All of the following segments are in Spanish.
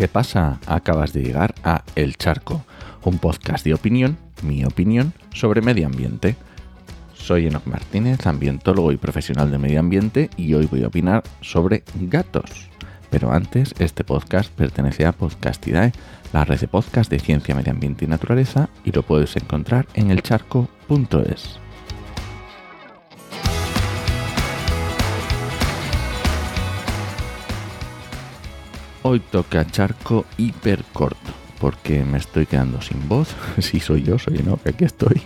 ¿Qué pasa? Acabas de llegar a El Charco, un podcast de opinión, mi opinión, sobre medio ambiente. Soy Enoch Martínez, ambientólogo y profesional de medio ambiente, y hoy voy a opinar sobre gatos. Pero antes, este podcast pertenece a Podcastidae, la red de podcast de ciencia, medio ambiente y naturaleza, y lo puedes encontrar en elcharco.es. Hoy toca charco hiper corto, porque me estoy quedando sin voz. Si soy yo, soy no, que aquí estoy.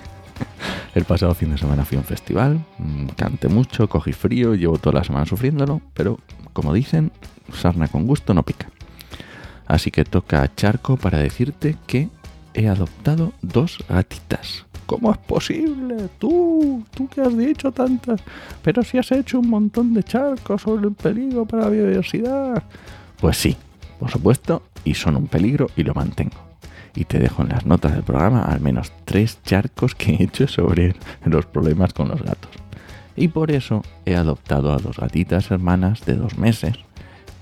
El pasado fin de semana fui a un festival, mm, canté mucho, cogí frío, llevo toda la semana sufriéndolo, pero como dicen, sarna con gusto no pica. Así que toca charco para decirte que he adoptado dos gatitas. ¿Cómo es posible? Tú, tú que has dicho tantas, pero si has hecho un montón de charcos sobre el peligro para la biodiversidad. Pues sí, por supuesto, y son un peligro y lo mantengo. Y te dejo en las notas del programa al menos tres charcos que he hecho sobre los problemas con los gatos. Y por eso he adoptado a dos gatitas hermanas de dos meses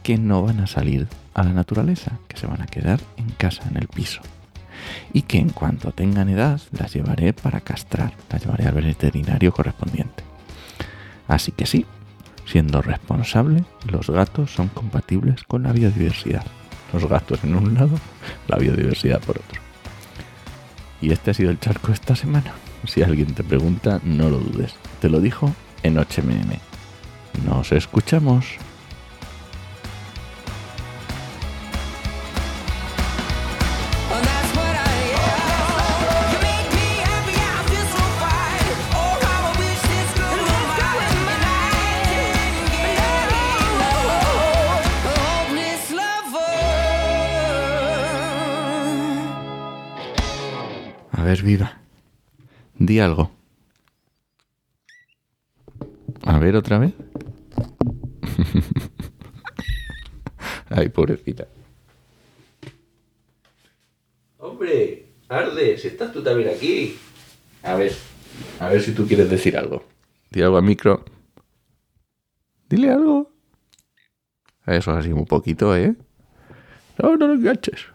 que no van a salir a la naturaleza, que se van a quedar en casa, en el piso. Y que en cuanto tengan edad las llevaré para castrar, las llevaré al veterinario correspondiente. Así que sí, siendo responsable, los gatos son compatibles con la biodiversidad. Los gatos en un lado, la biodiversidad por otro. Y este ha sido el charco esta semana. Si alguien te pregunta, no lo dudes. Te lo dijo en HMM. Nos escuchamos. A ver, viva. Di algo. A ver otra vez. Ay, pobrecita. Hombre, Arde, si estás tú también aquí. A ver, a ver si tú quieres decir algo. Di algo al micro. Dile algo. Eso así un poquito, ¿eh? No, no lo enganches.